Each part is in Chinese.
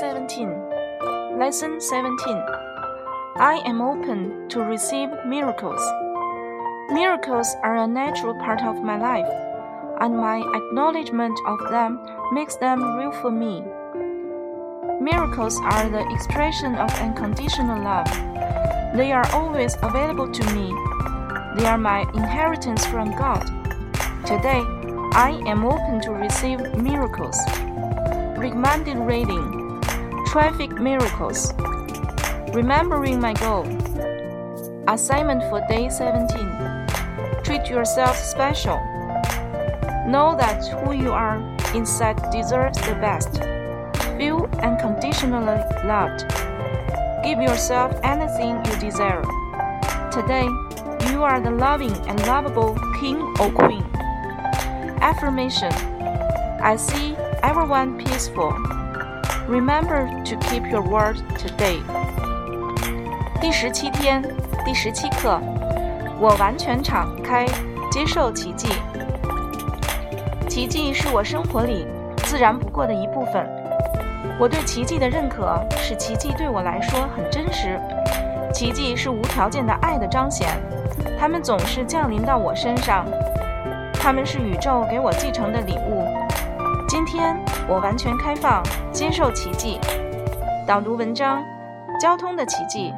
17. Lesson 17. I am open to receive miracles. Miracles are a natural part of my life, and my acknowledgement of them makes them real for me. Miracles are the expression of unconditional love. They are always available to me. They are my inheritance from God. Today, I am open to receive miracles. Recommended reading Traffic Miracles. Remembering my goal. Assignment for day 17. Treat yourself special. Know that who you are inside deserves the best. Feel unconditionally loved. Give yourself anything you desire. Today, you are the loving and lovable king or queen. Affirmation I see everyone peaceful. Remember to keep your word today. 第十七天，第十七课，我完全敞开，接受奇迹。奇迹是我生活里自然不过的一部分。我对奇迹的认可，使奇迹对我来说很真实。奇迹是无条件的爱的彰显，它们总是降临到我身上。它们是宇宙给我继承的礼物。今天我完全开放，接受奇迹。导读文章：交通的奇迹。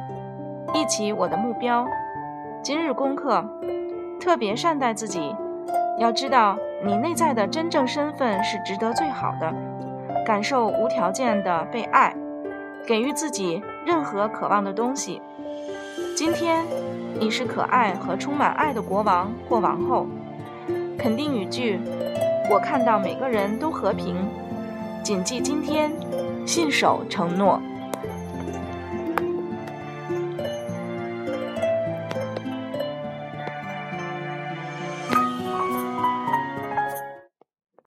一起我的目标。今日功课：特别善待自己。要知道，你内在的真正身份是值得最好的，感受无条件的被爱，给予自己任何渴望的东西。今天，你是可爱和充满爱的国王或王后。肯定语句：我看到每个人都和平。谨记今天，信守承诺。